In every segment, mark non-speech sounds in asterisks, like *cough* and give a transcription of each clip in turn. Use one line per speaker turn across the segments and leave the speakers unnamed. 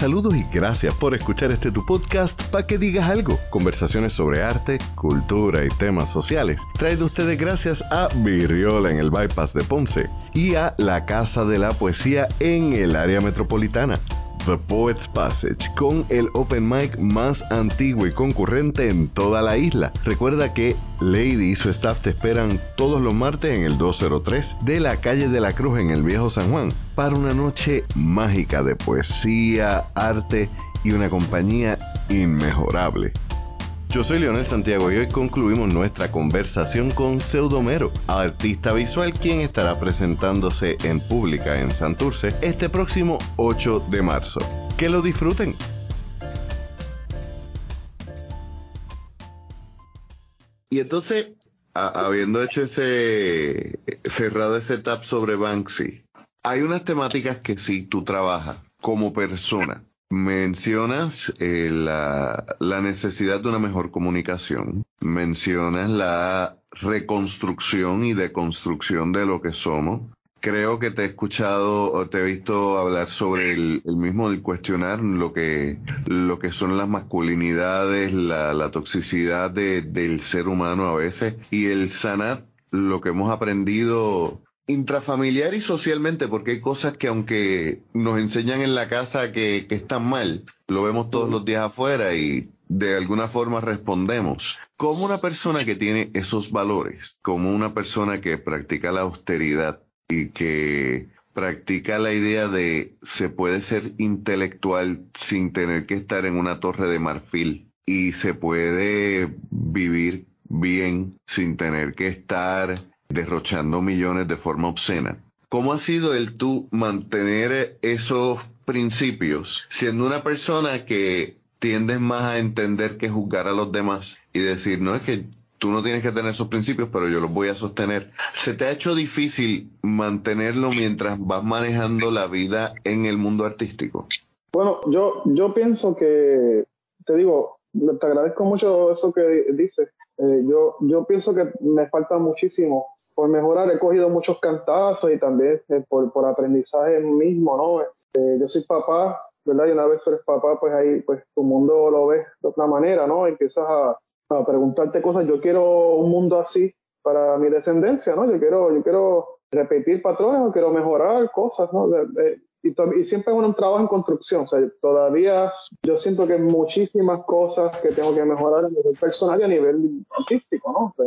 Saludos y gracias por escuchar este tu podcast para que digas algo. Conversaciones sobre arte, cultura y temas sociales. Traído ustedes gracias a Virriola en el Bypass de Ponce y a La Casa de la Poesía en el área metropolitana. The Poets Passage con el open mic más antiguo y concurrente en toda la isla. Recuerda que Lady y su staff te esperan todos los martes en el 203 de la calle de la Cruz en el Viejo San Juan para una noche mágica de poesía, arte y una compañía inmejorable. Yo soy Leonel Santiago y hoy concluimos nuestra conversación con Pseudomero, artista visual quien estará presentándose en pública en Santurce este próximo 8 de marzo. Que lo disfruten. Y entonces, habiendo hecho ese cerrado ese tap sobre Banksy, hay unas temáticas que sí tú trabajas como persona Mencionas eh, la, necesidad de una mejor comunicación, mencionas la reconstrucción y deconstrucción de lo que somos. Creo que te he escuchado o te he visto hablar sobre el, mismo el cuestionar lo que, lo que son las masculinidades, la, toxicidad del ser humano a veces y el sanar lo que hemos aprendido intrafamiliar y socialmente, porque hay cosas que aunque nos enseñan en la casa que, están mal, lo vemos todos los días afuera y de alguna forma respondemos. Como una persona que tiene esos valores, como una persona que practica la austeridad y que practica la idea de se puede ser intelectual sin tener que estar en una torre de marfil y se puede vivir bien sin tener que estar derrochando millones de forma obscena. ¿Cómo ha sido el tú mantener esos principios siendo una persona que tiendes más a entender que juzgar a los demás y decir, no es que tú no tienes que tener esos principios, pero yo los voy a sostener. ¿Se te ha hecho difícil mantenerlo mientras vas manejando la vida en el mundo artístico?
Bueno, yo, yo pienso que, te digo, te agradezco mucho eso que dices. Eh, yo, yo pienso que me falta muchísimo por mejorar he cogido muchos cantazos y también eh, por, por aprendizaje mismo, ¿no? Este, yo soy papá, ¿verdad? Y una vez eres papá, pues ahí pues tu mundo lo ves de otra manera, ¿no? Empiezas a, a preguntarte cosas. Yo quiero un mundo así para mi descendencia, ¿no? Yo quiero, yo quiero repetir patrones o quiero mejorar cosas, ¿no? y, y, siempre es un trabajo en construcción. O sea, todavía yo siento que hay muchísimas cosas que tengo que mejorar a nivel personal y a nivel artístico, ¿no?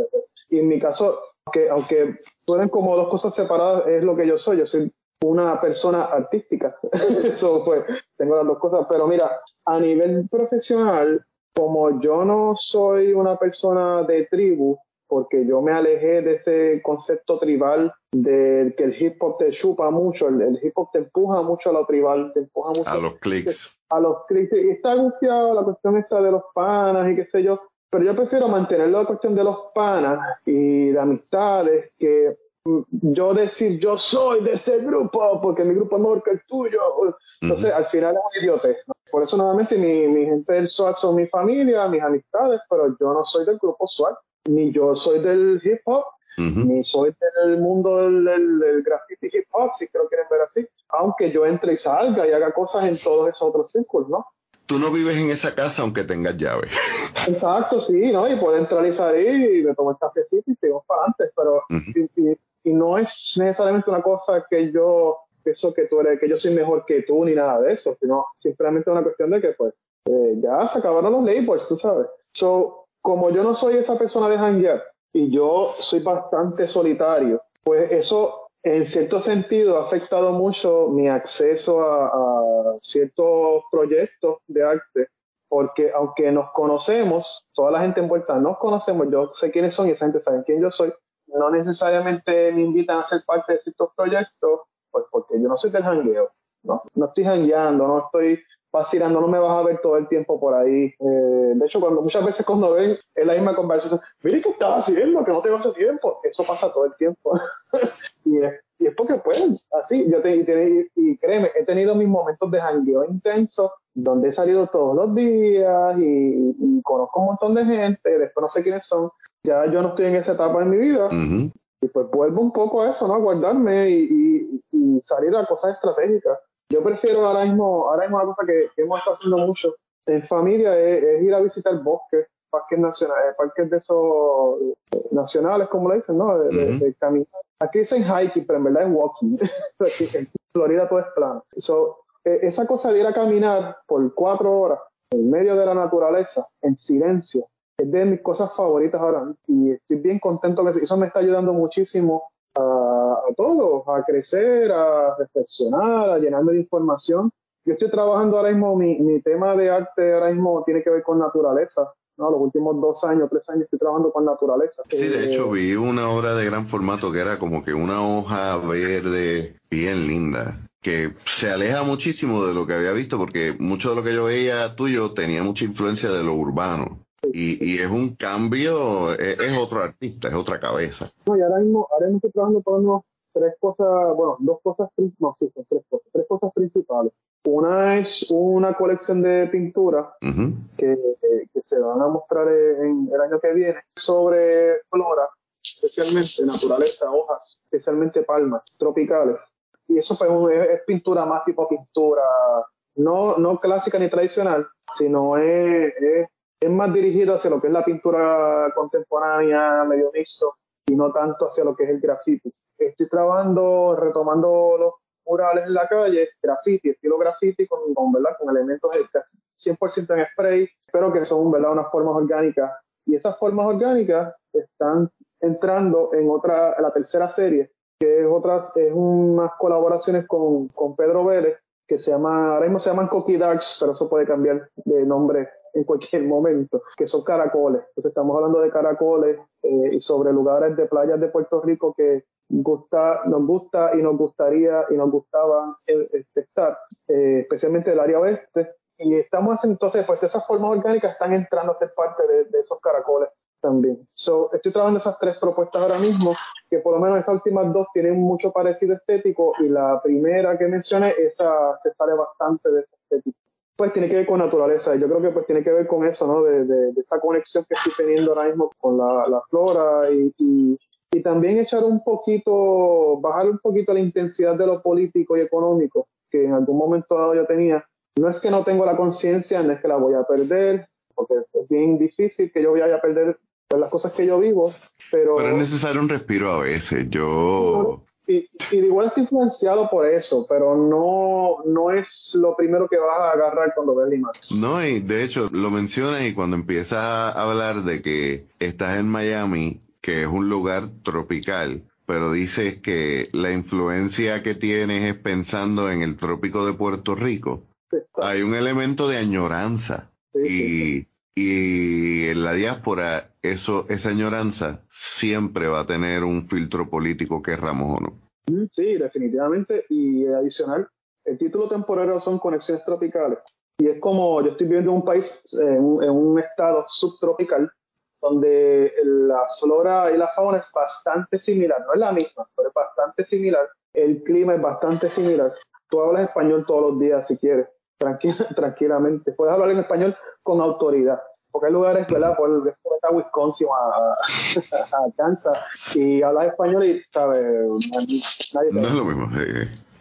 Y en mi caso, que aunque suenen como dos cosas separadas, es lo que yo soy. Yo soy una persona artística. *laughs* Eso pues, tengo las dos cosas. Pero mira, a nivel profesional, como yo no soy una persona de tribu, porque yo me alejé de ese concepto tribal del que el hip hop te chupa mucho, el, hip hop te empuja mucho a lo tribal, te empuja mucho
a los clics.
A los clics. Y está angustiado la cuestión esta de los panas y qué sé yo. Pero yo prefiero mantener la cuestión de los panas y de amistades que mm, yo decir yo soy de este grupo porque mi grupo es mejor que el tuyo. Entonces, al final es un idiote. Por eso, nuevamente, mi, mi gente del SWAT son mi familia, mis amistades, pero yo no soy del grupo SWAT, ni yo soy del hip hop, ni soy del mundo del, del, graffiti hip hop, si lo quieren ver así. Aunque yo entre y salga y haga cosas en todos esos otros círculos, ¿no?
Tú no vives en esa casa aunque tengas llave. *laughs*
Exacto, sí, ¿no? Y puedo entrar y salir y me tomo el cafecito y seguimos para adelante, pero y, no es necesariamente una cosa que yo pienso que tú eres, que yo soy mejor que tú ni nada de eso, sino simplemente una cuestión de que pues eh, ya se acabaron los labels, tú sabes. So, como yo no soy esa persona de hangar y yo soy bastante solitario, pues eso en cierto sentido ha afectado mucho mi acceso a, ciertos proyectos de arte, porque aunque nos conocemos, toda la gente envuelta nos conocemos, yo sé quiénes son y esa gente sabe quién yo soy, no necesariamente me invitan a ser parte de ciertos proyectos, pues porque yo no soy del jangueo, ¿no? No estoy jangueando, no estoy vacilando, no me vas a ver todo el tiempo por ahí. Eh, de hecho, cuando muchas veces cuando ven en la misma conversación, mire qué estás haciendo, que no tengo ese tiempo, eso pasa todo el tiempo. *laughs* y, es, y, es, porque pues, así, yo te, y, y, créeme, he tenido mis momentos de jangueo intenso, donde he salido todos los días y, conozco un montón de gente, después no sé quiénes son, ya yo no estoy en esa etapa en mi vida. Y pues vuelvo un poco a eso, ¿no? A guardarme y, salir a cosas estratégicas Yo prefiero ahora mismo, ahora mismo una cosa que, hemos estado haciendo mucho en familia es, ir a visitar bosques, parques nacionales, eh, parques de esos eh, nacionales, como le dicen, ¿no? De, caminar. Aquí dicen hiking, pero en verdad es walking. *laughs* en Florida todo es plano. E, esa cosa de ir a caminar por cuatro horas en medio de la naturaleza, en silencio, es de mis cosas favoritas ahora y estoy bien contento que eso me está ayudando muchísimo a, todos, a crecer, a reflexionar, a llenarme de información. Yo estoy trabajando ahora mismo, mi, mi tema de arte ahora mismo tiene que ver con naturaleza. ¿no? Los últimos dos años, tres años estoy trabajando con naturaleza.
Sí, de hecho eh, vi una obra de gran formato que era como que una hoja verde bien linda que se aleja muchísimo de lo que había visto porque mucho de lo que yo veía tuyo tenía mucha influencia de lo urbano. Y, es un cambio, es, otro artista, es otra cabeza.
No, y ahora mismo, ahora mismo estoy trabajando con unos tres cosas, bueno, dos cosas, no, sí, son tres cosas, tres cosas principales. Una es una colección de pinturas que, que, se van a mostrar en el año que viene sobre flora, especialmente naturaleza, hojas, especialmente palmas tropicales. Y eso pues, es, pintura más tipo pintura, no, no clásica ni tradicional, sino es, es es más dirigido hacia lo que es la pintura contemporánea, medio mixto, y no tanto hacia lo que es el graffiti. Estoy trabajando, retomando los murales en la calle, graffiti, estilo graffiti, con, ¿verdad? con elementos 100% en spray, pero que son ¿verdad? unas formas orgánicas. Y esas formas orgánicas están entrando en otra, la tercera serie, que es otras, es unas colaboraciones con, con Pedro Vélez, que se llama, ahora mismo se llaman Cookie Darks, pero eso puede cambiar de nombre *laughs* en cualquier momento, que son caracoles. Entonces estamos hablando de caracoles eh, y sobre lugares de playas de Puerto Rico que gusta, nos gusta y nos gustaría y nos gustaba eh, este, estar, eh, especialmente del área oeste. Y estamos entonces, pues esas formas orgánicas están entrando a ser parte de, esos caracoles también. So, estoy trabajando esas tres propuestas ahora mismo, que por lo menos esas últimas dos tienen mucho parecido estético y la primera que mencioné, esa se sale bastante de esa estética pues tiene que ver con naturaleza. Yo creo que pues tiene que ver con eso, ¿no? De, de, esta conexión que estoy teniendo ahora mismo con la, la flora y, y, también echar un poquito, bajar un poquito la intensidad de lo político y económico que en algún momento dado yo tenía. No es que no tengo la conciencia, no es que la voy a perder, porque es bien difícil que yo vaya a perder las cosas que yo vivo, pero...
Pero es necesario un respiro a veces. Yo...
Y, y, igual estoy influenciado por eso, pero no, no es lo primero que vas a agarrar cuando ves la imagen.
No, y de hecho lo mencionas y cuando empiezas a hablar de que estás en Miami, que es un lugar tropical, pero dices que la influencia que tienes es pensando en el trópico de Puerto Rico. Hay un elemento de añoranza. y, y en la diáspora, eso, esa añoranza siempre va a tener un filtro político, querramos o no.
Sí, definitivamente. Y adicional, el título temporario son conexiones tropicales. Y es como yo estoy viviendo en un país, en un, estado subtropical, donde la flora y la fauna es bastante similar. No es la misma, pero es bastante similar. El clima es bastante similar. Tú hablas español todos los días si quieres, *laughs* tranquilamente. Puedes hablar en español con autoridad. Porque hay lugares, ¿verdad? Por el está Wisconsin a, a, *laughs* Kansas y hablas español y, ¿sabes?
Nadie no es lo mismo.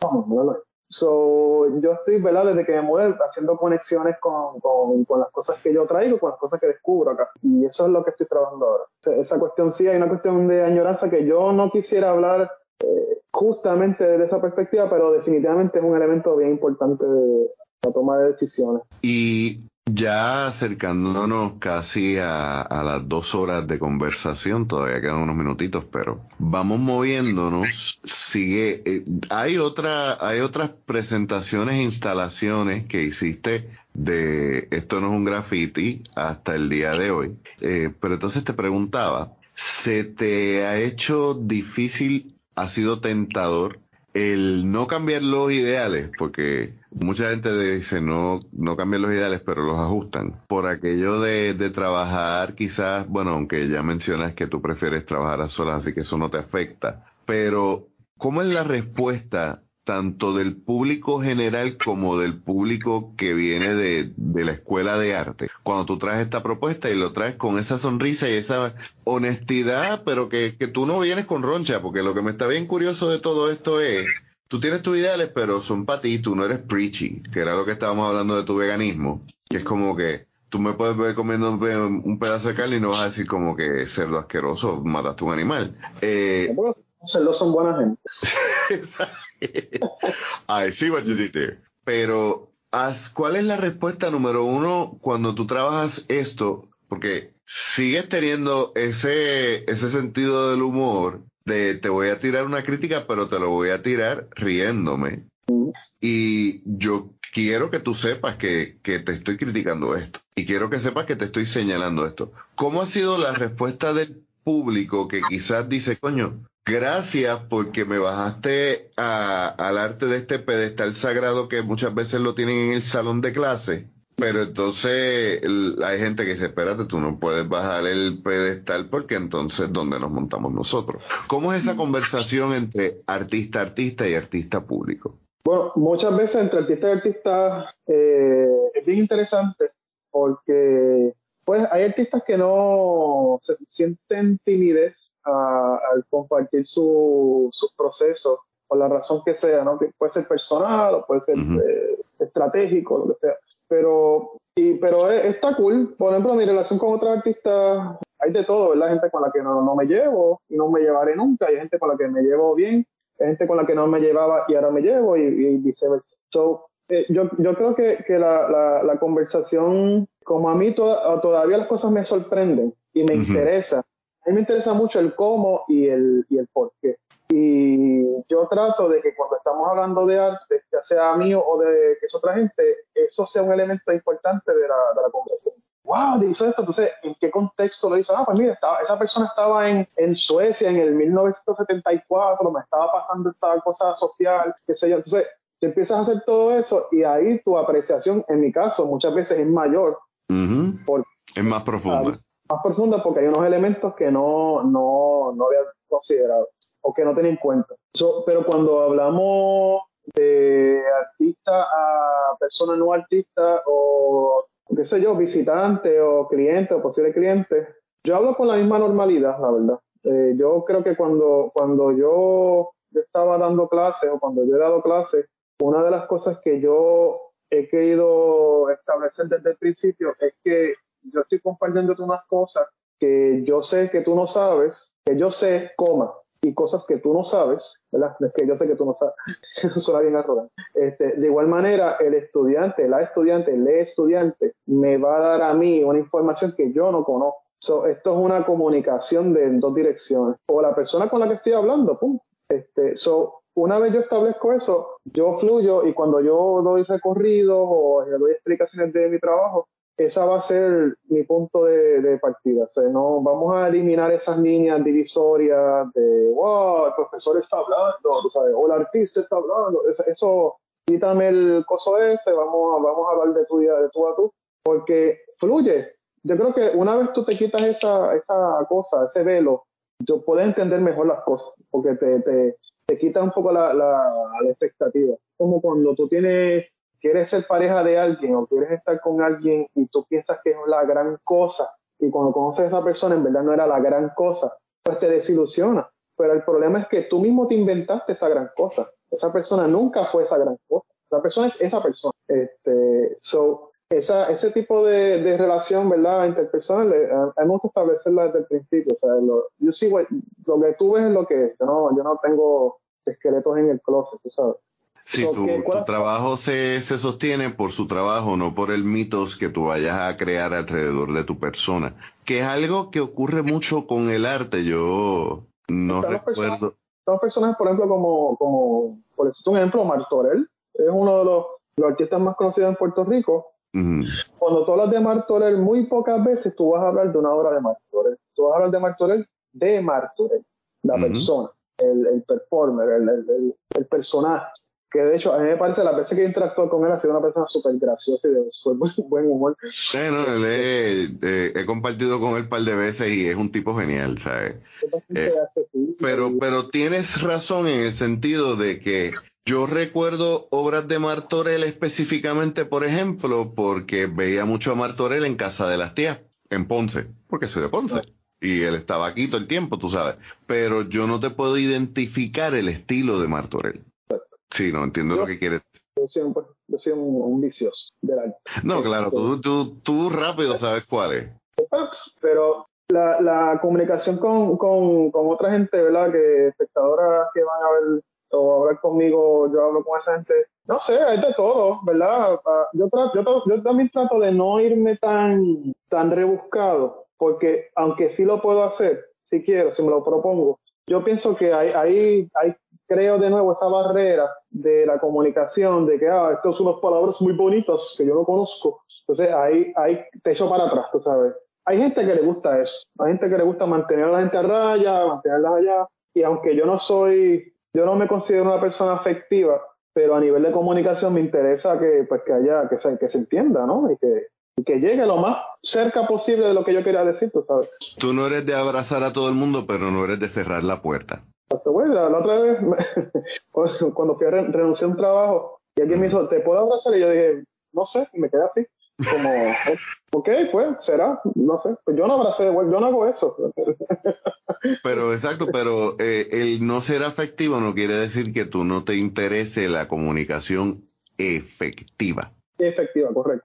No, no, no. So, yo estoy, ¿verdad? Desde que me mudé haciendo conexiones con, con, con, las cosas que yo traigo, con las cosas que descubro acá. Y eso es lo que estoy trabajando ahora. esa cuestión sí, hay una cuestión de añoranza que yo no quisiera hablar eh, justamente desde esa perspectiva, pero definitivamente es un elemento bien importante de la toma de decisiones.
Y ya acercándonos casi a, las dos horas de conversación, todavía quedan unos minutitos, pero vamos moviéndonos. Sigue, eh, hay otra, hay otras presentaciones e instalaciones que hiciste de esto no es un graffiti hasta el día de hoy. Eh, pero entonces te preguntaba, ¿se te ha hecho difícil, ha sido tentador el no cambiar los ideales, porque mucha gente dice no, no cambian los ideales, pero los ajustan. Por aquello de, de trabajar quizás, bueno, aunque ya mencionas que tú prefieres trabajar a solas, así que eso no te afecta. Pero, ¿cómo es la respuesta tanto del público general como del público que viene de, de, la escuela de arte. Cuando tú traes esta propuesta y lo traes con esa sonrisa y esa honestidad, pero que, que tú no vienes con roncha, porque lo que me está bien curioso de todo esto es tú tienes tus ideales, pero son para ti, tú no eres preachy, que era lo que estábamos hablando de tu veganismo, que es como que tú me puedes ver comiendo un pedazo de carne y no vas a decir como que cerdo asqueroso, mataste un animal.
Eh, los cerdos son buena gente. *laughs*
I see what you did there. Pero, ¿cuál es la respuesta número uno cuando tú trabajas esto? Porque sigues teniendo ese, ese sentido del humor de te voy a tirar una crítica, pero te lo voy a tirar riéndome. Y yo quiero que tú sepas que, que, te estoy criticando esto. Y quiero que sepas que te estoy señalando esto. ¿Cómo ha sido la respuesta del público que quizás dice, coño, gracias porque me bajaste al arte de este pedestal sagrado que muchas veces lo tienen en el salón de clase? Pero entonces hay gente que dice, espérate, tú no puedes bajar el pedestal porque entonces ¿dónde nos montamos nosotros? ¿Cómo es esa conversación entre artista, artista y artista público?
Bueno, muchas veces entre artista y artista eh, es bien interesante porque pues hay artistas que no se sienten timidez al compartir su, sus procesos por la razón que sea, ¿no? Que puede ser personal o puede ser eh, estratégico, lo que sea. Pero, y, pero está cool. Por ejemplo, mi relación con otros artistas, hay de todo, ¿verdad? Gente con la que no, no me llevo y no me llevaré nunca. Hay gente con la que me llevo bien gente con la que no me llevaba y ahora me llevo y, viceversa. So, eh, yo, yo, creo que, que la, la, conversación, como a mí todavía las cosas me sorprenden y me interesa, a mí me interesa mucho el cómo y el, y el por qué. Y yo trato de que cuando estamos hablando de arte, ya sea mío o de que es otra gente, eso sea un elemento importante de la, de la conversación wow, hizo esto. Entonces, ¿en qué contexto lo hizo? Ah, pues mira, esa persona estaba en, en Suecia en el 1974, me estaba pasando esta cosa social, qué sé yo. Entonces, te empiezas a hacer todo eso y ahí tu apreciación, en mi caso, muchas veces es mayor.
es más profunda.
Más profunda porque hay unos elementos que no, no, no había considerado o que no tenía en cuenta. pero cuando hablamos de artista a persona no artista o qué sé yo, visitante o cliente o posible cliente, yo hablo con la misma normalidad, la verdad. Eh, yo creo que cuando, cuando yo, estaba dando clases o cuando yo he dado clases, una de las cosas que yo he querido establecer desde el principio es que yo estoy compartiéndote unas cosas que yo sé que tú no sabes, que yo sé, coma, y cosas que tú no sabes, ¿verdad? Es que yo sé que tú no sabes, *laughs* eso suena bien arrogante. Este, de igual manera, el estudiante, la estudiante, el estudiante, me va a dar a mí una información que yo no conozco. esto es una comunicación de dos direcciones. O la persona con la que estoy hablando, pum. Este, so, una vez yo establezco eso, yo fluyo y cuando yo doy recorrido o doy explicaciones de mi trabajo, esa va a ser mi punto de, partida. O sea, no, vamos a eliminar esas líneas divisorias de, wow, el profesor está hablando, ¿sabes? o el artista está hablando. Eso, quítame el coso ese, vamos, vamos a hablar de tu de tú a tú, porque fluye. Yo creo que una vez tú te quitas esa, esa cosa, ese velo, yo puedo entender mejor las cosas, porque te, te, te quita un poco la, la, la expectativa. Como cuando tú tienes quieres ser pareja de alguien o quieres estar con alguien y tú piensas que es la gran cosa y cuando conoces a esa persona en verdad no era la gran cosa, pues te desilusiona. Pero el problema es que tú mismo te inventaste esa gran cosa. Esa persona nunca fue esa gran cosa. Esa persona es esa persona. Este, so, esa, ese tipo de, de relación, ¿verdad? Interpersonal, eh, hemos que establecerla desde el principio. O sea, lo, yo sí, lo que tú ves es lo que es. Yo no, yo no tengo esqueletos en el closet, tú sabes.
Sí, tu, trabajo se, se, sostiene por su trabajo, no por el mitos que tú vayas a crear alrededor de tu persona, que es algo que ocurre mucho con el arte. Yo no recuerdo.
Son personas, por ejemplo, como, como por decirte un ejemplo, Martorell, es uno de los, artistas más conocidos en Puerto Rico. Cuando tú hablas de Martorell, muy pocas veces tú vas a hablar de una obra de Martorell. Tú vas a hablar de Martorell de Martorell, la persona, el, el performer, el, el, el personaje que de hecho a mí me parece las veces que interactuado con él ha sido una persona súper graciosa y de buen, *laughs* buen humor.
Sí, no, él eh, he compartido con él un par de veces y es un tipo genial, ¿sabes? Eh, pero, pero tienes razón en el sentido de que yo recuerdo obras de Martorell específicamente, por ejemplo, porque veía mucho a Martorell en Casa de las Tías, en Ponce, porque soy de Ponce. Y él estaba aquí todo el tiempo, tú sabes. Pero yo no te puedo identificar el estilo de Martorell Sí, no entiendo lo que quieres.
Yo soy un, yo soy un, vicioso del
No, claro, tú, tú, tú rápido sabes cuál es.
Pero la, la comunicación con, con, con, otra gente, ¿verdad? Que espectadoras que van a ver o hablar conmigo, yo hablo con esa gente. No sé, hay de todo, ¿verdad? Ah, yo, yo, yo también trato de no irme tan, tan rebuscado, porque aunque sí lo puedo hacer, si quiero, si me lo propongo, yo pienso que hay, hay, hay creo de nuevo esa barrera de la comunicación, de que, ah, estos son unas palabras muy bonitas que yo no conozco. Entonces ahí, ahí te echo para atrás, tú sabes hay gente que le gusta eso, hay gente que le gusta mantener a la gente a raya, mantenerlas allá, y aunque yo no soy, yo no me considero una persona afectiva, pero a nivel de comunicación me interesa que, pues, que haya, que se, que se entienda, ¿no? Y que, que llegue lo más cerca posible de lo que yo quería decir, tú sabes.
Tú no eres de abrazar a todo el mundo, pero no eres de cerrar la puerta.
La, la otra vez, *laughs* cuando fui a renunciar a un trabajo, y alguien me dijo, ¿te puedo abrazar? Y yo dije, no sé, y me quedé así como, *laughs* ok, pues será, no sé, pues yo no abracé yo no hago eso. *laughs*
Pero exacto, pero eh, el no ser afectivo no quiere decir que tú no te interese la comunicación efectiva.
Efectiva, correcto.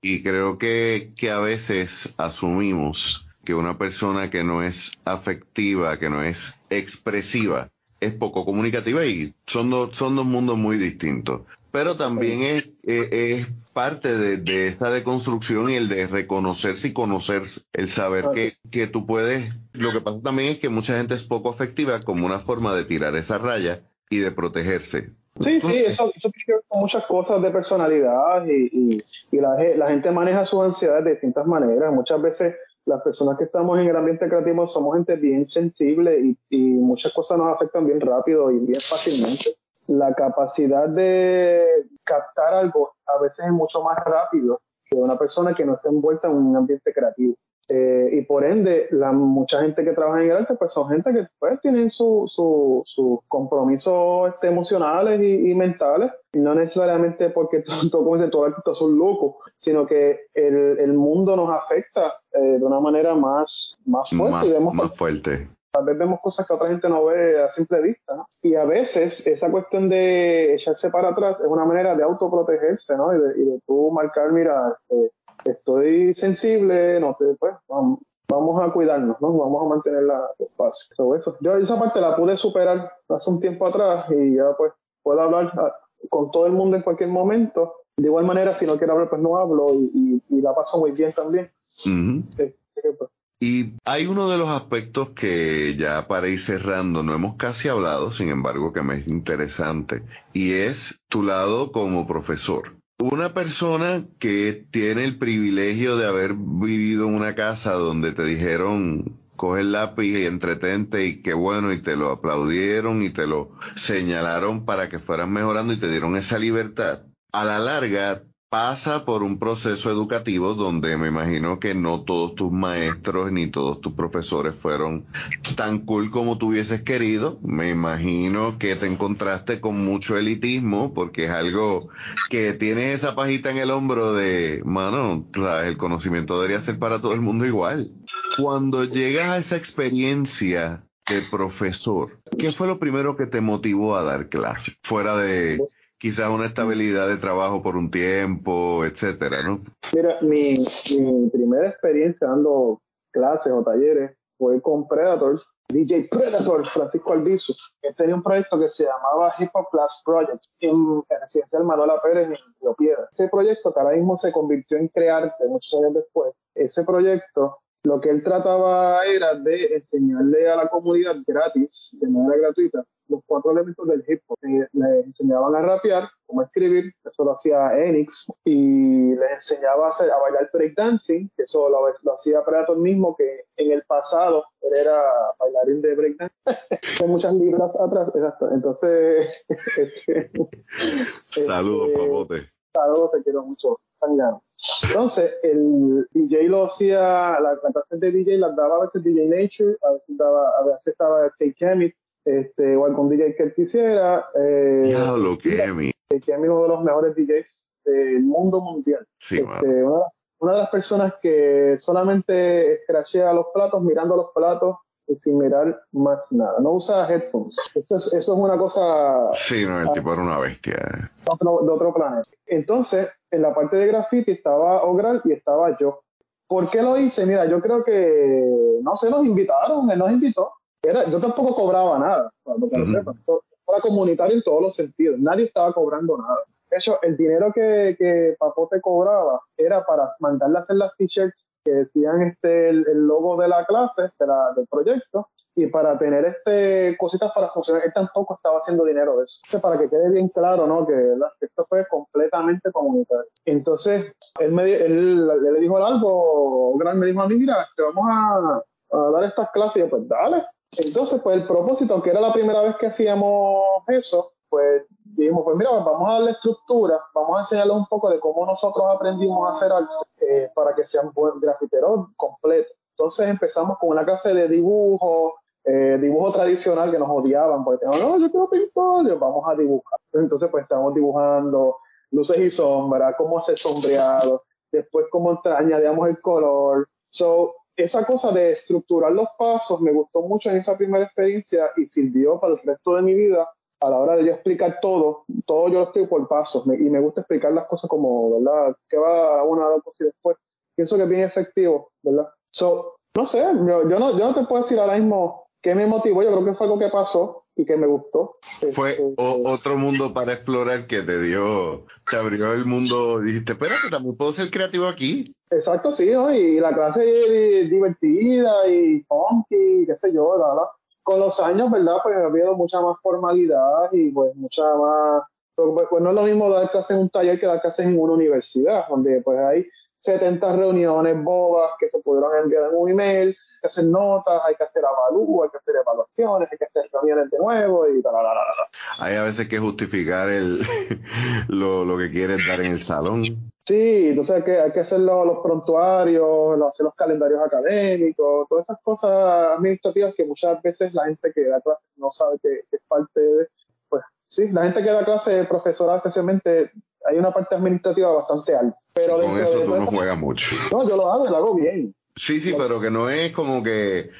Y creo que, que a veces asumimos que una persona que no es afectiva, que no es expresiva, es poco comunicativa y son dos, son dos mundos muy distintos pero también es, es, parte de, esa deconstrucción y el de reconocerse y conocer, el saber que, que tú puedes. Lo que pasa también es que mucha gente es poco afectiva como una forma de tirar esa raya y de protegerse.
Sí, sí, eso, eso tiene que ver con muchas cosas de personalidad y, y, la, la, gente maneja sus ansiedades de distintas maneras. Muchas veces las personas que estamos en el ambiente creativo somos gente bien sensible y, muchas cosas nos afectan bien rápido y bien fácilmente la capacidad de captar algo a veces es mucho más rápido que una persona que no está envuelta en un ambiente creativo. Eh, y por ende, la, mucha gente que trabaja en el arte, pues son gente que pues tienen sus su, su compromisos este, emocionales y, mentales, y no necesariamente porque *laughs* todo, como dice, todo artistas son locos, sino que el, el mundo nos afecta eh, de una manera más, más fuerte.
más fuerte
tal vez vemos cosas que otra gente no ve a simple vista, ¿no? Y a veces esa cuestión de echarse para atrás es una manera de autoprotegerse, ¿no? Y de, y de tú marcar, mira, este, estoy sensible, no te, pues, vamos, a cuidarnos, ¿no? Vamos a mantener la paz. eso. Yo esa parte la pude superar hace un tiempo atrás y ya pues puedo hablar ah, con todo el mundo en cualquier momento. De igual manera, si no quiero hablar, pues no hablo y, la paso muy bien también.
Pues, y hay uno de los aspectos que ya para ir cerrando no hemos casi hablado, sin embargo que me es interesante, y es tu lado como profesor. Una persona que tiene el privilegio de haber vivido en una casa donde te dijeron coge el lápiz y entretente y qué bueno y te lo aplaudieron y te lo señalaron para que fueras mejorando y te dieron esa libertad. A la larga pasa por un proceso educativo donde me imagino que no todos tus maestros ni todos tus profesores fueron tan cool como tú hubieses querido. Me imagino que te encontraste con mucho elitismo porque es algo que tienes esa pajita en el hombro de, mano, el conocimiento debería ser para todo el mundo igual. Cuando llegas a esa experiencia de profesor, ¿qué fue lo primero que te motivó a dar clase? Fuera de quizás una estabilidad de trabajo por un tiempo, etcétera, ¿no?
Mira, mi, mi primera experiencia dando clases o talleres fue con Predators, DJ Predator, Francisco Albizu. Él tenía un proyecto que se llamaba Hip Hop Class Project en Residencial Manuela Pérez en Río Piedra. Ese proyecto que ahora mismo se convirtió en Crearte muchos años después, ese proyecto lo que él trataba era de enseñarle a la comunidad gratis, de manera gratuita, los cuatro elementos del hip hop. Eh, les enseñaban a rapear, cómo escribir, eso lo hacía Enix, y les enseñaba a, hacer, a bailar breakdancing, que eso lo, hacía Predator mismo, que en el pasado él era bailarín de breakdance, *laughs* con muchas libras atrás, exacto. Entonces, *laughs*
este, saludos, este, papote.
Saludos, te quiero mucho, sangano. Entonces, el DJ lo hacía, la clase de DJ las daba a veces DJ Nature, a veces, daba, a veces estaba K-Kemit, este, o algún DJ que él quisiera. Eh,
Diablo, Kemi.
Kemi es uno de los mejores DJs del mundo mundial.
Sí, este,
una, una, de las personas que solamente escrachea los platos, mirando los platos, sin mirar más nada. No usa headphones. Eso es, eso es una cosa...
Sí, no, el tipo era una bestia.
De otro, planeta. Entonces, en la parte de graffiti estaba Ogral y estaba yo. ¿Por qué lo hice? Mira, yo creo que, no sé, nos invitaron, él nos invitó. Era, yo tampoco cobraba nada, para que lo sepan. Era comunitario en todos los sentidos. Nadie estaba cobrando nada. De hecho, el dinero que, que Papote cobraba era para mandarle a hacer las t-shirts que decían este el, logo de la clase, de la, del proyecto, y para tener este cositas para funcionar, él tampoco estaba haciendo dinero de eso. para que quede bien claro, ¿no? Que esto fue completamente comunitario. Entonces, él, me, él, le dijo algo, Gran me dijo a mí, mira, te vamos a, a dar estas clases, y yo, pues dale. Entonces, pues el propósito, aunque era la primera vez que hacíamos eso, pues dijimos, pues mira, vamos a darle estructura, vamos a enseñarles un poco de cómo nosotros aprendimos a hacer arte eh, para que sean buen grafiteros completos. Entonces empezamos con una clase de dibujo, eh, dibujo tradicional que nos odiaban, porque no, yo quiero pintar, vamos a dibujar. Entonces pues estamos dibujando luces y sombras, cómo hacer sombreado, después cómo añadíamos el color. So, esa cosa de estructurar los pasos me gustó mucho en esa primera experiencia y sirvió para el resto de mi vida a la hora de yo explicar todo, todo yo lo explico por pasos y me gusta explicar las cosas como, ¿verdad? Que va una, dos y después. Pienso que es bien efectivo, ¿verdad? So, no sé, yo, yo, no, yo no te puedo decir ahora mismo qué me motivó, yo creo que fue algo que pasó y que me gustó.
Fue este, otro mundo para explorar que te dio, te abrió el mundo, dijiste, espérate, también puedo ser creativo aquí.
Exacto, sí, ¿no? y la clase es divertida y funky, qué sé yo, ¿verdad? Con los años, ¿verdad? Pues ha habido mucha más formalidad y pues mucha más... Pues, pues, no es lo mismo dar clases en un taller que dar clases en una universidad, donde pues hay 70 reuniones bobas que se pudieron enviar en un email, hay que hacer notas, hay que hacer avalúos, hay que hacer evaluaciones, hay que hacer reuniones de nuevo y tal,
Hay a veces que justificar el, *laughs* lo, lo que quieres dar en el salón.
Sí, entonces hay que, hay que hacer los, prontuarios, hacer los calendarios académicos, todas esas cosas administrativas que muchas veces la gente que da clases no sabe que, es parte de, pues sí, la gente que da clases, profesora especialmente, hay una parte administrativa bastante alta. Pero
con eso tú no juegas mucho.
No, yo lo hago, lo hago bien.
Sí, sí, pero que no es como que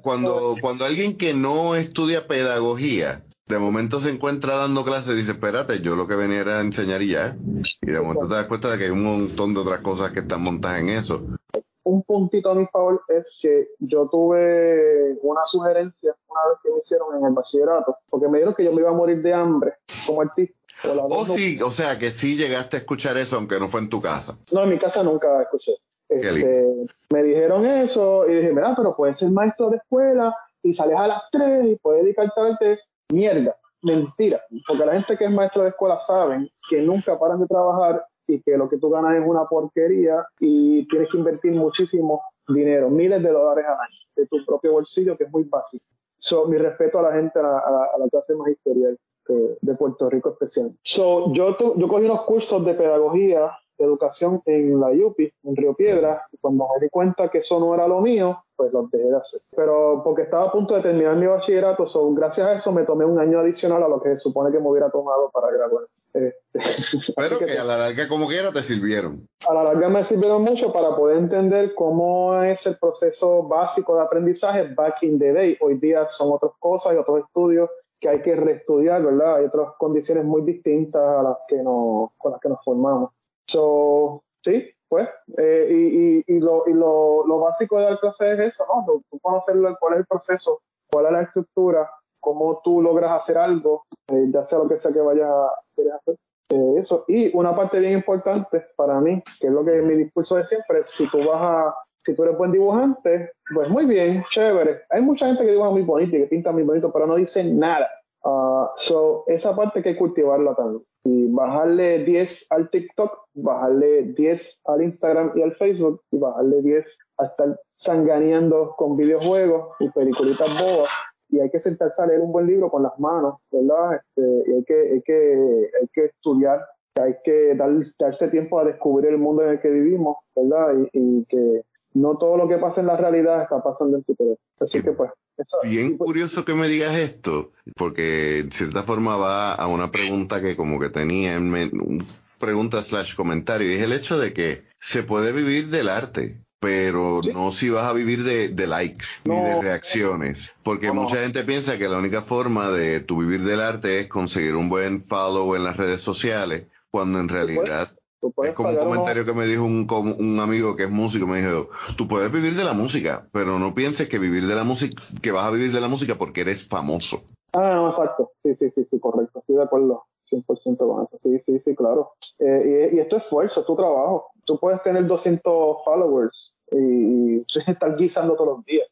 cuando, cuando alguien que no estudia pedagogía de momento se encuentra dando clases y dice, espérate, yo lo que venía era a enseñar y ya. Y de momento te das cuenta de que hay un montón de otras cosas que están montadas en eso.
Un puntito a mi favor es que yo tuve una sugerencia una vez que me hicieron en el bachillerato, porque me dijeron que yo me iba a morir de hambre como artista.
Oh, sí, o sea que sí llegaste a escuchar eso, aunque no fue en tu casa.
No, en mi casa nunca escuché eso. Este, me dijeron eso y dije, mira, pero puedes ser maestro de escuela y sales a las 3 y puedes dedicarte a mierda, mentira, porque la gente que es maestro de escuela saben que nunca paran de trabajar y que lo que tú ganas es una porquería y tienes que invertir muchísimo dinero, miles de dólares al año de tu propio bolsillo, que es muy básico. So, mi respeto a la gente, a la, clase magisterial de, de Puerto Rico especial. So, yo, yo cogí unos cursos de pedagogía educación en la UPI, en Río Piedra, y cuando me di cuenta que eso no era lo mío, pues lo dejé de hacer. Pero porque estaba a punto de terminar mi bachillerato, so, gracias a eso me tomé un año adicional a lo que se supone que me hubiera tomado para graduar. Este, *laughs*
Pero que, a la larga, como quiera, te sirvieron.
A la larga me sirvieron mucho para poder entender cómo es el proceso básico de aprendizaje back in the day. Hoy día son otras cosas y otros estudios que hay que reestudiar, ¿verdad? Hay otras condiciones muy distintas a las que nos, con las que nos formamos. So, sí, pues, eh, y, lo, básico de dar clase es eso, ¿no? Tú conocer cuál es el proceso, cuál es la estructura, cómo tú logras hacer algo, eh, ya sea lo que sea que vayas a querer hacer. Eh, eso. Y una parte bien importante para mí, que es lo que mi discurso de siempre, si tú vas a, si tú eres buen dibujante, pues muy bien, chévere. Hay mucha gente que dibuja muy bonito y que pinta muy bonito, pero no dice nada. Uh, so, esa parte hay que cultivarla también y bajarle 10 al TikTok, bajarle 10 al Instagram y al Facebook y bajarle 10 a estar sanganeando con videojuegos y peliculitas bobas y hay que sentarse a leer un buen libro con las manos, ¿verdad? Este, y hay que, hay que, hay que estudiar, hay que dar, darse tiempo a descubrir el mundo en el que vivimos, ¿verdad? Y, que no todo lo que pasa en la realidad está pasando en tu. Así que pues
Bien curioso que me digas esto, porque en cierta forma va a una pregunta que como que tenía en pregunta slash comentario, y es el hecho de que se puede vivir del arte. pero no si vas a vivir de, likes ni de reacciones, porque mucha gente piensa que la única forma de tu vivir del arte es conseguir un buen follow en las redes sociales, cuando en realidad es como un comentario que me dijo un, un, amigo que es músico, me dijo, tú puedes vivir de la música, pero no pienses que vivir de la música, que vas a vivir de la música porque eres famoso.
Ah, exacto, sí, sí, sí, sí, correcto, estoy de acuerdo. 100% con eso. Sí, sí, sí, claro. Eh, y, esto es esfuerzo, es tu trabajo. Tú puedes tener 200 followers y, *laughs* estar guisando todos los días.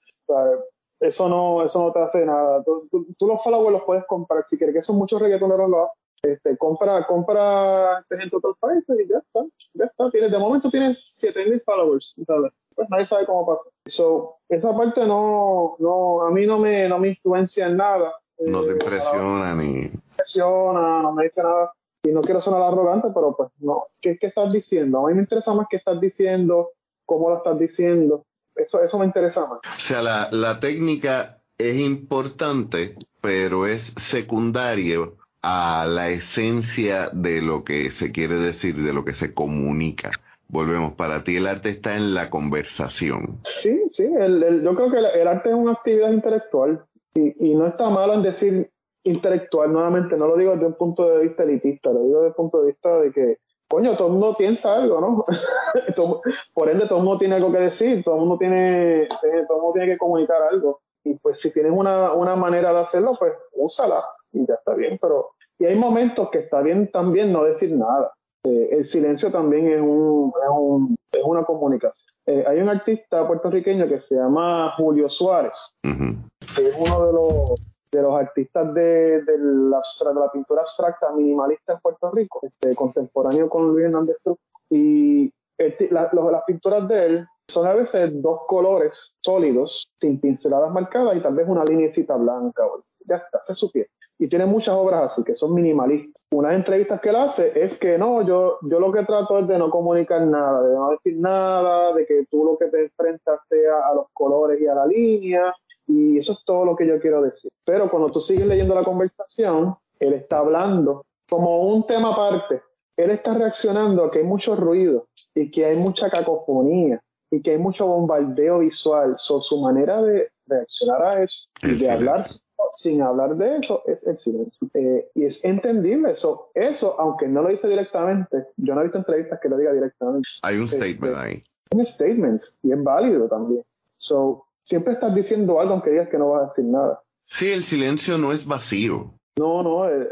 eso no eso no te hace nada. Tú, los followers los puedes comprar si quieres, que son muchos reggaetoneros lo este, compra, compra gente de otros países y ya está, ya está. Tienes, de momento tienes 7000 followers, ¿sabes? Pues nadie sabe cómo pasa. So, esa parte no, no, a mí no me, no me influencia en nada.
No te eh, impresiona ni
no me dice nada. Y no quiero sonar arrogante, pero pues no. ¿Qué, ¿Qué estás diciendo? A mí me interesa más qué estás diciendo, cómo lo estás diciendo. Eso, eso me interesa más.
O sea, la, la técnica es importante, pero es secundario a la esencia de lo que se quiere decir, de lo que se comunica. Volvemos, para ti el arte está en la conversación.
Sí, sí, el, yo creo que el, arte es una actividad intelectual y, y no está malo en decir intelectual, nuevamente, no lo digo desde un punto de vista elitista, lo digo desde el punto de vista de que, coño, todo el mundo piensa algo, ¿no? *laughs* Por ende, todo el mundo tiene algo que decir, todo el mundo tiene, todo el mundo tiene que comunicar algo. Y pues si tienes una, una manera de hacerlo, pues úsala y ya está bien, pero y hay momentos que está bien también no decir nada. Eh, el silencio también es, un, es, un, es una comunicación. Eh, hay un artista puertorriqueño que se llama Julio Suárez, que es uno de los de los artistas de, de, la, la, pintura abstracta minimalista en Puerto Rico, este, contemporáneo con Luis Hernández Cruz. Y las pinturas de él son a veces dos colores sólidos, sin pinceladas marcadas y tal vez una linecita blanca. Ya está, se supiera. Y tiene muchas obras así, que son minimalistas. Una entrevistas que él hace es que no, yo, yo lo que trato es de no comunicar nada, de no decir nada, de que tú lo que te enfrentas sea a los colores y a la línea, y eso es todo lo que yo quiero decir. Pero cuando tú sigues leyendo la conversación, él está hablando como un tema aparte. Él está reaccionando a que hay mucho ruido y que hay mucha cacofonía y que hay mucho bombardeo visual. So, su manera de reaccionar a eso y de hablar sin hablar de eso es el silencio. Eh, y es entendible eso. Eso, aunque no lo dice directamente, yo no he visto entrevistas que lo diga directamente.
Hay un statement ahí.
Un statement y es válido también. So, siempre estás diciendo algo aunque digas que no vas a decir nada.
Sí, el silencio no es vacío.
No, no, es,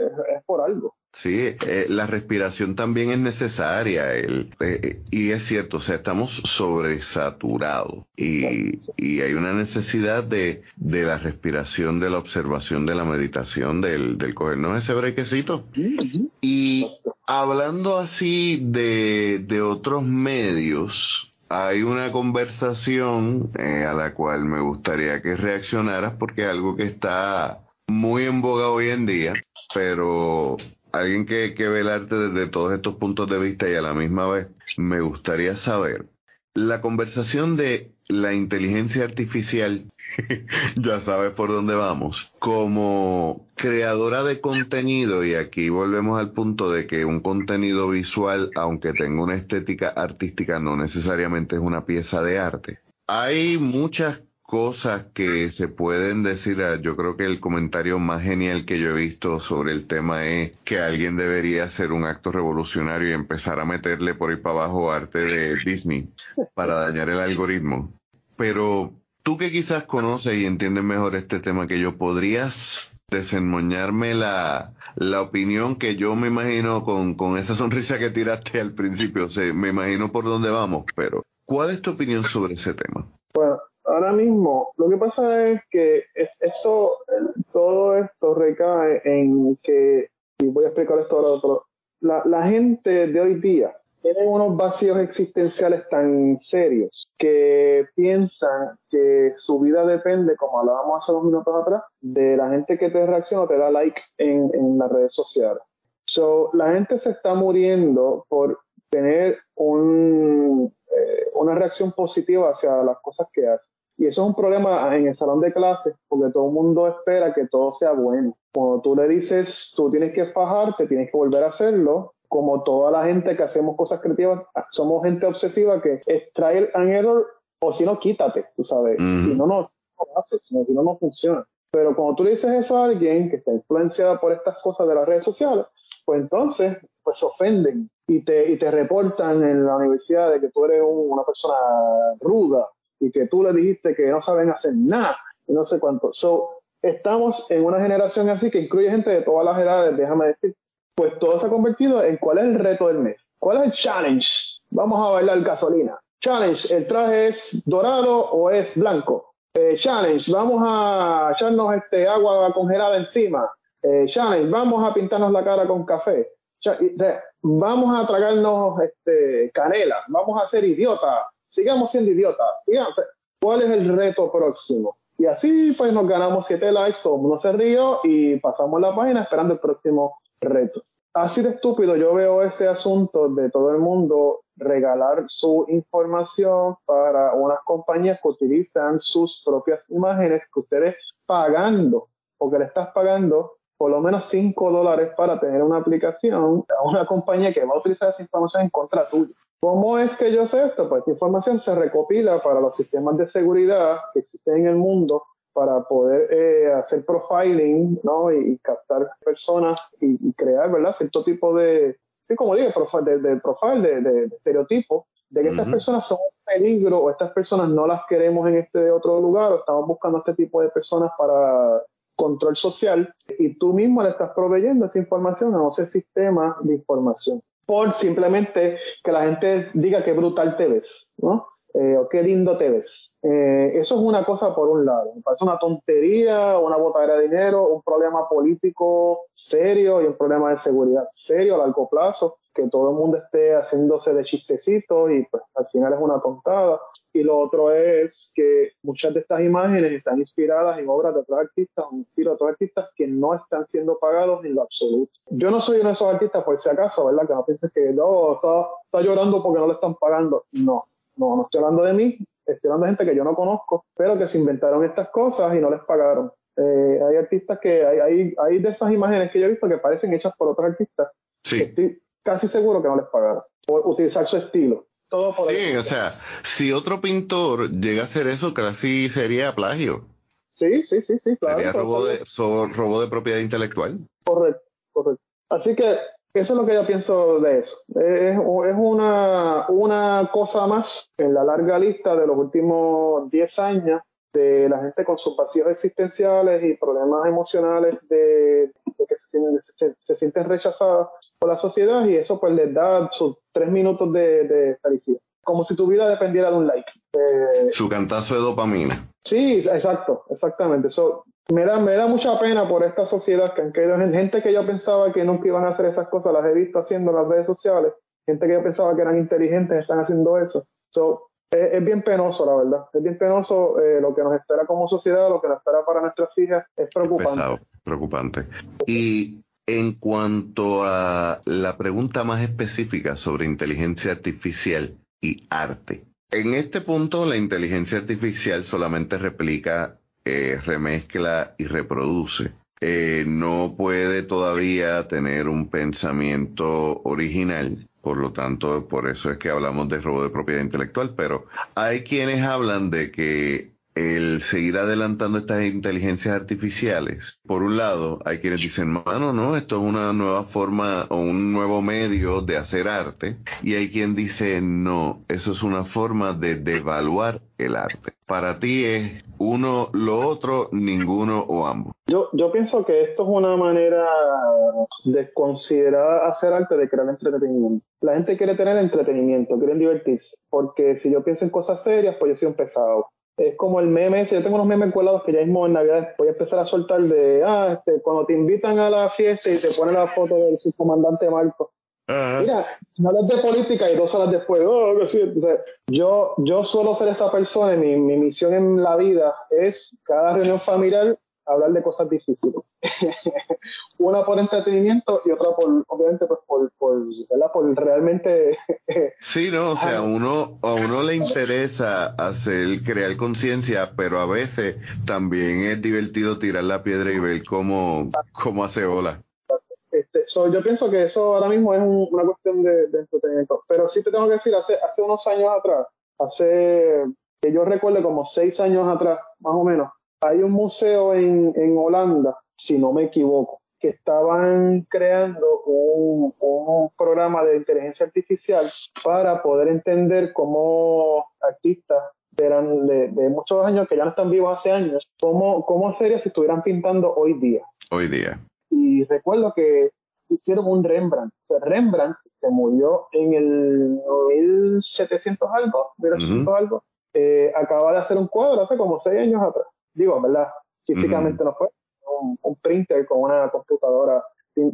por algo.
Sí, eh, la respiración también es necesaria el, eh, y es cierto, o sea, estamos sobresaturados y, y hay una necesidad de, de, la respiración, de la observación, de la meditación, del, del cogernos ese brequecito. Y hablando así de, de otros medios, hay una conversación eh, a la cual me gustaría que reaccionaras porque es algo que está muy en boga hoy en día, pero alguien que, que ve el arte desde todos estos puntos de vista y a la misma vez, me gustaría saber la conversación de la inteligencia artificial, *laughs* ya sabes por dónde vamos, como creadora de contenido, y aquí volvemos al punto de que un contenido visual, aunque tenga una estética artística, no necesariamente es una pieza de arte. Hay muchas cosas que se pueden decir. Ah, yo creo que el comentario más genial que yo he visto sobre el tema es que alguien debería hacer un acto revolucionario y empezar a meterle por ahí para abajo arte de Disney para dañar el algoritmo. Pero tú que quizás conoces y entiendes mejor este tema que yo, ¿podrías desenmoñarme la, la opinión que yo me imagino con, con esa sonrisa que tiraste al principio? Me imagino por dónde vamos, pero ¿cuál es tu opinión sobre ese tema?
Bueno, ahora mismo lo que pasa es que esto, todo esto recae en que, y voy a explicar esto ahora, pero la, la gente de hoy día tiene unos vacíos existenciales tan serios que piensan que su vida depende, como hablábamos hace unos minutos atrás, de la gente que te reacciona o te da like en, en las redes sociales. So, la gente se está muriendo por tener un, eh, una reacción positiva hacia las cosas que hace. Y eso es un problema en el salón de clases, porque todo el mundo espera que todo sea bueno. Cuando tú le dices, tú tienes que fajarte, tienes que volver a hacerlo, como toda la gente que hacemos cosas creativas, somos gente obsesiva que es trial and error o si no, quítate, tú sabes. Si no, no, hace, si no, no funciona. Pero cuando tú le dices eso a alguien que está influenciada por estas cosas de las redes sociales, pues entonces pues se ofenden y te, y te reportan en la universidad de que tú eres una persona ruda y que tú le dijiste que no saben hacer nada y no sé cuánto. So, estamos en una generación así que incluye gente de todas las edades, déjame decir, pues todo se ha convertido en cuál es el reto del mes, cuál es el challenge. Vamos a bailar gasolina. Challenge, el traje es dorado o es blanco. Eh, challenge, vamos a echarnos este agua congelada encima. Eh, challenge, vamos a pintarnos la cara con café. Vamos a tragarnos este, canela, vamos a ser idiotas, sigamos siendo idiotas. ¿Cuál es el reto próximo? Y así pues nos ganamos siete likes, todo el mundo se rió y pasamos la página esperando el próximo reto. Así de estúpido yo veo ese asunto de todo el mundo regalar su información para unas compañías que utilizan sus propias imágenes que ustedes pagando, porque le estás pagando por lo menos 5 dólares para tener una aplicación a una compañía que va a utilizar esa información en contra tuya. ¿Cómo es que yo sé esto? Pues esta información se recopila para los sistemas de seguridad que existen en el mundo para poder eh, hacer profiling ¿no? y, captar personas y, crear ¿verdad? cierto tipo de, sí, como digo, de, de, profile, de, estereotipo, de que estas personas son un peligro o estas personas no las queremos en este otro lugar o estamos buscando este tipo de personas para control social y tú mismo le estás proveyendo esa información a ese sistema de información por simplemente que la gente diga que brutal te ves. Eh, o qué lindo te ves. Eh, eso es una cosa por un lado. Me parece una tontería, una botadera de dinero, un problema político serio y un problema de seguridad serio a largo plazo, que todo el mundo esté haciéndose de chistecitos y pues al final es una tontada. Y lo otro es que muchas de estas imágenes están inspiradas en obras de otros artistas, un estilo de otros artistas que no están siendo pagados en lo absoluto. Yo no soy uno de esos artistas, por si acaso, ¿verdad? Que no pienses que no, está, está llorando porque no le están pagando. No, no, no estoy hablando de mí, estoy hablando de gente que yo no conozco, pero que se inventaron estas cosas y no les pagaron. Eh, hay artistas que, hay, hay, hay, de esas imágenes que yo he visto que parecen hechas por otros artistas.
Sí.
Estoy casi seguro que no les pagaron por utilizar su estilo. Todo por
sí, o sea, si otro pintor llega a hacer eso, casi sería plagio.
Sí, sí, sí, sí, claro.
Sería robo de, robo de propiedad intelectual.
Correcto, correcto. Así que eso es lo que yo pienso de eso. Es, es una, una cosa más en la larga lista de los últimos 10 años de la gente con sus vacíos existenciales y problemas emocionales de, que se sienten, se, sienten, rechazados por la sociedad y eso pues les da sus tres minutos de, felicidad. Como si tu vida dependiera de un like.
Eh, Su cantazo de dopamina.
Sí, exacto, exactamente. Eso me da, me da mucha pena por esta sociedad que han gente que yo pensaba que nunca iban a hacer esas cosas, las he visto haciendo en las redes sociales, gente que yo pensaba que eran inteligentes están haciendo eso. So, es, bien penoso, la verdad. Es bien penoso eh, lo que nos espera como sociedad, lo que nos espera para nuestras hijas, es preocupante.
Pesado, preocupante. Y en cuanto a la pregunta más específica sobre inteligencia artificial y arte, en este punto la inteligencia artificial solamente replica eh, remezcla y reproduce. Eh, no puede todavía tener un pensamiento original. Por lo tanto, por eso es que hablamos de robo de propiedad intelectual, pero hay quienes hablan de que el seguir adelantando estas inteligencias artificiales. Por un lado, hay quienes dicen, mano, no, esto es una nueva forma o un nuevo medio de hacer arte. Y hay quien dice, no, eso es una forma de devaluar el arte. Para ti es uno, lo otro, ninguno o ambos.
Yo, yo pienso que esto es una manera de considerar hacer arte, de crear entretenimiento. La gente quiere tener entretenimiento, quieren divertirse. Porque si yo pienso en cosas serias, pues yo soy un pesado es como el meme yo tengo unos memes colados que ya mismo en Navidad voy a empezar a soltar de, ah, este, cuando te invitan a la fiesta y te ponen la foto del subcomandante Marco. Mira, no hablas de política y dos horas después, oh, yo, yo suelo ser esa persona, mi, mi misión en la vida es cada reunión familiar hablar de cosas difíciles. *laughs* Una por entretenimiento y otra por, obviamente, pues por, por, por realmente... *laughs*
sí, no, o sea, uno, a uno le interesa hacer, crear conciencia, pero a veces también es divertido tirar la piedra y ver cómo, cómo hace ola.
Este, yo pienso que eso ahora mismo es una cuestión de, entretenimiento. Pero sí te tengo que decir, hace, hace unos años atrás, hace que yo recuerdo como seis años atrás, más o menos, hay un museo en, en Holanda, si no me equivoco, que estaban creando un, un, programa de inteligencia artificial para poder entender cómo artistas eran de, de, muchos años, que ya no están vivos hace años, cómo, cómo sería si estuvieran pintando hoy día.
Hoy día.
Y recuerdo que hicieron un Rembrandt. O sea, Rembrandt se murió en el 1700 algo, 1800 algo. Eh, acaba de hacer un cuadro hace como seis años atrás. Digo, ¿verdad? Físicamente no fue. Un, un, printer con una computadora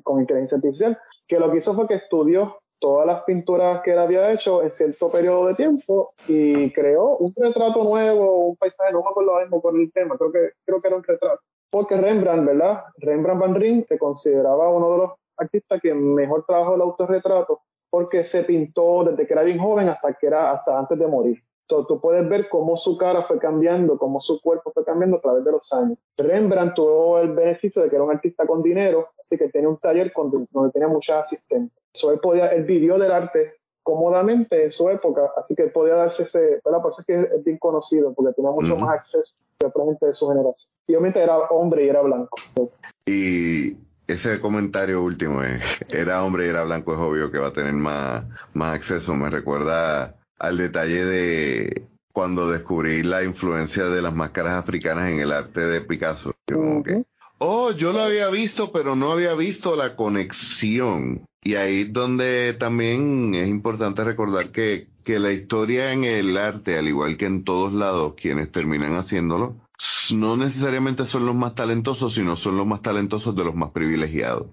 con inteligencia artificial, que lo que hizo fue que estudió todas las pinturas que él había hecho en cierto periodo de tiempo y creó un retrato nuevo, un paisaje, no me acuerdo mismo por el tema, creo que, creo que era un retrato. Porque Rembrandt, ¿verdad? Rembrandt Van Rijn se consideraba uno de los artistas que mejor trabajó el autorretrato porque se pintó desde que era bien joven hasta que era hasta antes de morir. So, tú puedes ver cómo su cara fue cambiando, cómo su cuerpo fue cambiando a través de los años. Rembrandt tuvo el beneficio de que era un artista con dinero, así que tenía un taller donde tenía muchas asistentes. So, él, podía, él vivió del arte cómodamente en su época, así que él podía darse ese, ¿verdad? Por eso es que es bien conocido, porque tenía mucho más acceso que otra gente de su generación. Y obviamente era hombre y era blanco.
Y ese comentario último, eh, *laughs* era hombre y era blanco, es obvio que va a tener más, más acceso. Me recuerda al detalle de cuando descubrí la influencia de las máscaras africanas en el arte de Picasso. oh, yo lo había visto, pero no había visto la conexión. Y ahí donde también es importante recordar que, que la historia en el arte, al igual que en todos lados, quienes terminan haciéndolo, no necesariamente son los más talentosos, sino son los más talentosos de los más privilegiados.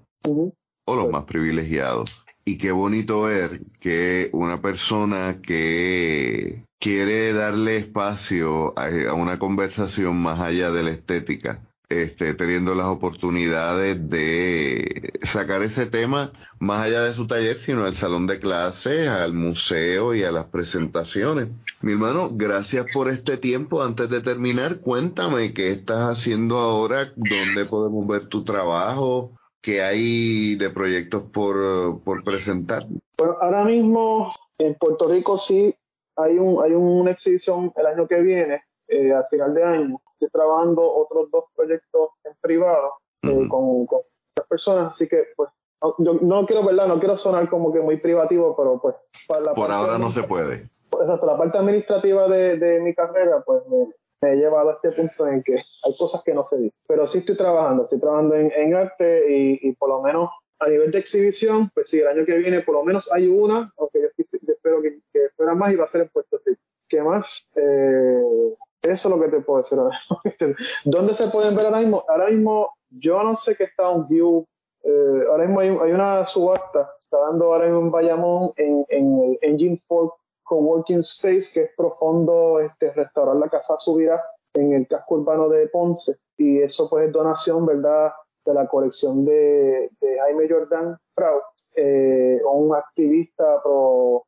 O los más privilegiados. Y qué bonito ver que una persona que quiere darle espacio a, una conversación más allá de la estética, este, teniendo las oportunidades de sacar ese tema más allá de su taller, sino al salón de clases, al museo y a las presentaciones. Mi hermano, gracias por este tiempo. Antes de terminar, cuéntame qué estás haciendo ahora, dónde podemos ver tu trabajo, que hay de proyectos por, por presentar?
Bueno, ahora mismo en Puerto Rico sí hay, un, hay una exhibición el año que viene, eh, a final de año. Estoy trabajando otros dos proyectos en privado eh, con, con otras personas, así que pues yo no quiero, ¿verdad? No quiero sonar como que muy privativo, pero pues...
Por ahora no se puede.
Exacto, la parte administrativa de, de mi carrera, pues me, me he llevado a este punto en que hay cosas que no se dicen. Pero sí estoy trabajando, estoy trabajando en, arte y, por lo menos a nivel de exhibición, pues sí, el año que viene por lo menos hay una, aunque yo, espero que, que, fuera más y va a ser en Puerto Rico. ¿Qué más? Eh, eso es lo que te puedo decir ahora. *laughs* ¿Dónde se pueden ver ahora mismo? Ahora mismo yo no sé qué está un view. Eh, ahora mismo hay, una subasta, está dando ahora mismo en Bayamón en, en el Engine 4 coworking space que es profundo este, restaurar la casa subirá en el casco urbano de Ponce. Y eso pues es donación verdad de la colección de, Jaime Jordan Frau eh, un activista pro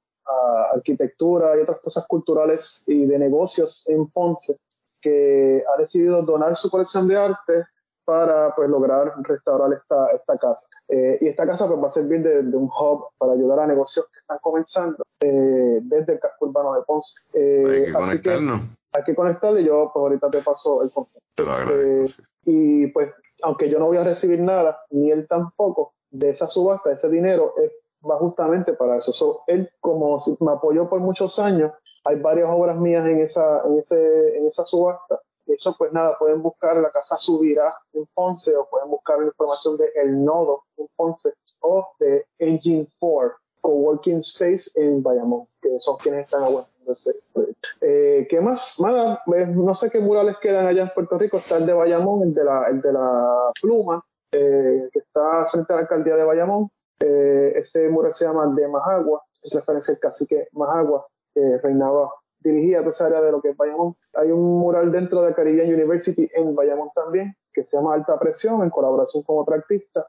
arquitectura y otras cosas culturales y de negocios en Ponce que ha decidido donar su colección de arte para pues lograr restaurar esta, esta casa. Eh, y esta casa pues va a servir de, de, un hub para ayudar a negocios que están comenzando eh, desde el casco urbano de Ponce.
Eh, hay que conectarnos.
hay que conectarle, yo pues ahorita te paso el
contacto.
y pues aunque yo no voy a recibir nada, ni él tampoco, de esa subasta, ese dinero es, va justamente para eso. él como me apoyó por muchos años, hay varias obras mías en esa, en ese, en esa subasta eso pues nada, pueden buscar la casa Subirá en Ponce o pueden buscar la información de El Nodo en Ponce o de Engine 4 Coworking Space en Bayamón, que son quienes están aguantando ese proyecto. Eh, ¿Qué más? Nada, eh, no sé qué murales quedan allá en Puerto Rico, está el de Bayamón, el de la, el de la pluma, eh, que está frente a la alcaldía de Bayamón. ese mural se llama de Majagua, es referencia al cacique Majagua, que reinaba dirigía toda esa área de lo que es Bayamón. Hay un mural dentro de Caribbean University en Bayamón también, que se llama Alta Presión, en colaboración con otra artista.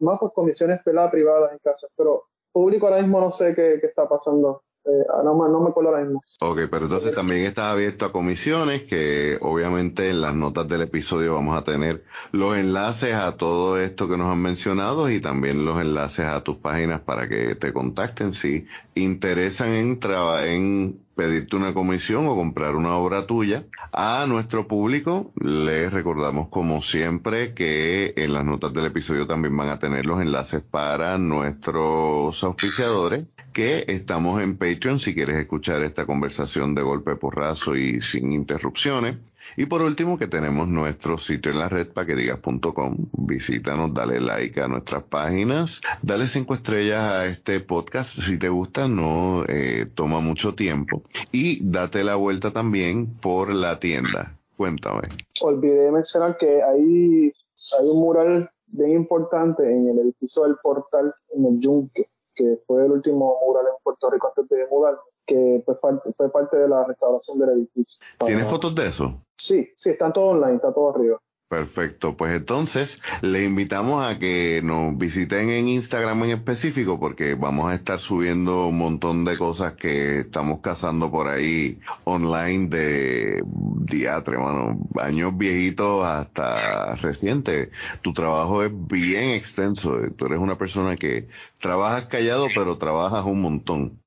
Más pues comisiones privadas en casa, pero público ahora mismo no sé qué, qué está pasando eh, ah, no, no, me acuerdo ahora mismo.
Ok, pero entonces también está abierto a comisiones, que obviamente en las notas del episodio vamos a tener los enlaces a todo esto que nos han mencionado y también los enlaces a tus páginas para que te contacten si interesan en, en pedirte una comisión o comprar una obra tuya. A nuestro público les recordamos como siempre que en las notas del episodio también van a tener los enlaces para nuestros auspiciadores que estamos en Patreon si quieres escuchar esta conversación de golpe porrazo y sin interrupciones. Y por último, que tenemos nuestro sitio en la red paquedigas.com. Visítanos, dale like a nuestras páginas, dale cinco estrellas a este podcast si te gusta, no eh, toma mucho tiempo. Y date la vuelta también por la tienda. Cuéntame.
Olvidé mencionar que hay, hay un mural bien importante en el edificio del portal en el Yunque, que fue el último mural en Puerto Rico antes de mudarme que fue, fue parte de la restauración del edificio.
¿Tienes fotos de eso?
Sí, sí, están todo online, está todo arriba.
Perfecto, pues entonces le invitamos a que nos visiten en Instagram en específico porque vamos a estar subiendo un montón de cosas que estamos cazando por ahí online de diatre, mano, años viejitos hasta recientes. Tu trabajo es bien extenso, tú eres una persona que trabajas callado pero trabajas un montón.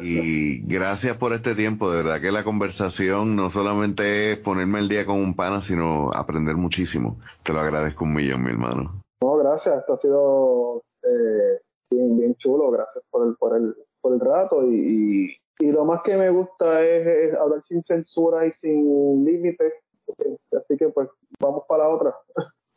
Y gracias por este tiempo, de verdad que la conversación no solamente es ponerme el día con un pana, sino aprender muchísimo. Te lo agradezco un millón, mi hermano.
No, gracias, esto ha sido eh, bien, bien chulo, gracias por el, por el, por el rato y, y, lo más que me gusta es, hablar sin censura y sin límites, así que pues vamos para la otra.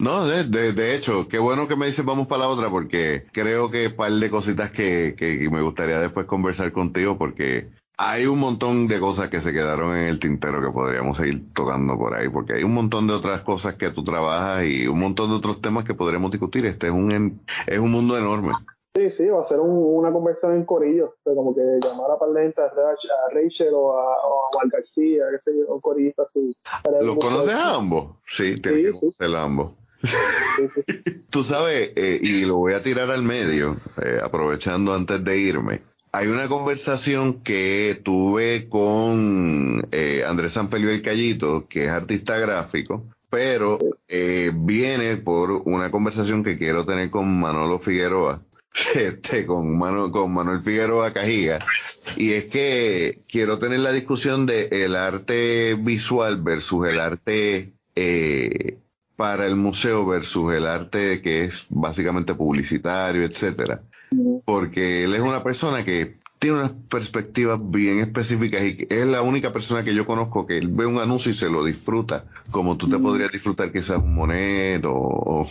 No, de, de, hecho, qué bueno que me dices vamos para la otra porque creo que un par de cositas que, que, me gustaría después conversar contigo porque hay un montón de cosas que se quedaron en el tintero que podríamos seguir tocando por ahí porque hay un montón de otras cosas que tú trabajas y un montón de otros temas que podremos discutir. Este es un, es un mundo enorme.
Sí, sí, va a ser una conversación en corillo, como que llamar a par a Rachel o a, Juan García, que sé yo, un así.
¿Los conoces a ambos? Sí, te sí, sí. ambos. *laughs* Tú sabes, eh, y lo voy a tirar al medio, eh, aprovechando antes de irme. Hay una conversación que tuve con eh, Andrés Sanfelio El Callito, que es artista gráfico, pero viene por una conversación que quiero tener con Manolo Figueroa, *laughs* este, con, con Manuel Figueroa Cajiga, y es que quiero tener la discusión de el arte visual versus el arte para el museo versus el arte que es básicamente publicitario, etcétera. Porque él es una persona que tiene unas perspectivas bien específicas y es la única persona que yo conozco que ve un anuncio y se lo disfruta, como tú te podrías disfrutar quizás un Monet o,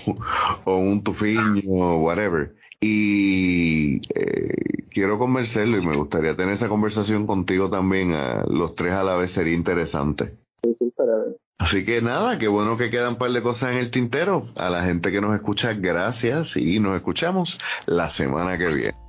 un Tufiño o whatever. Y eh, quiero convencerlo y me gustaría tener esa conversación contigo también. A los tres a la vez sería interesante. Así que nada, qué bueno que quedan un par de cosas en el tintero. A la gente que nos escucha, gracias y nos escuchamos la semana que viene.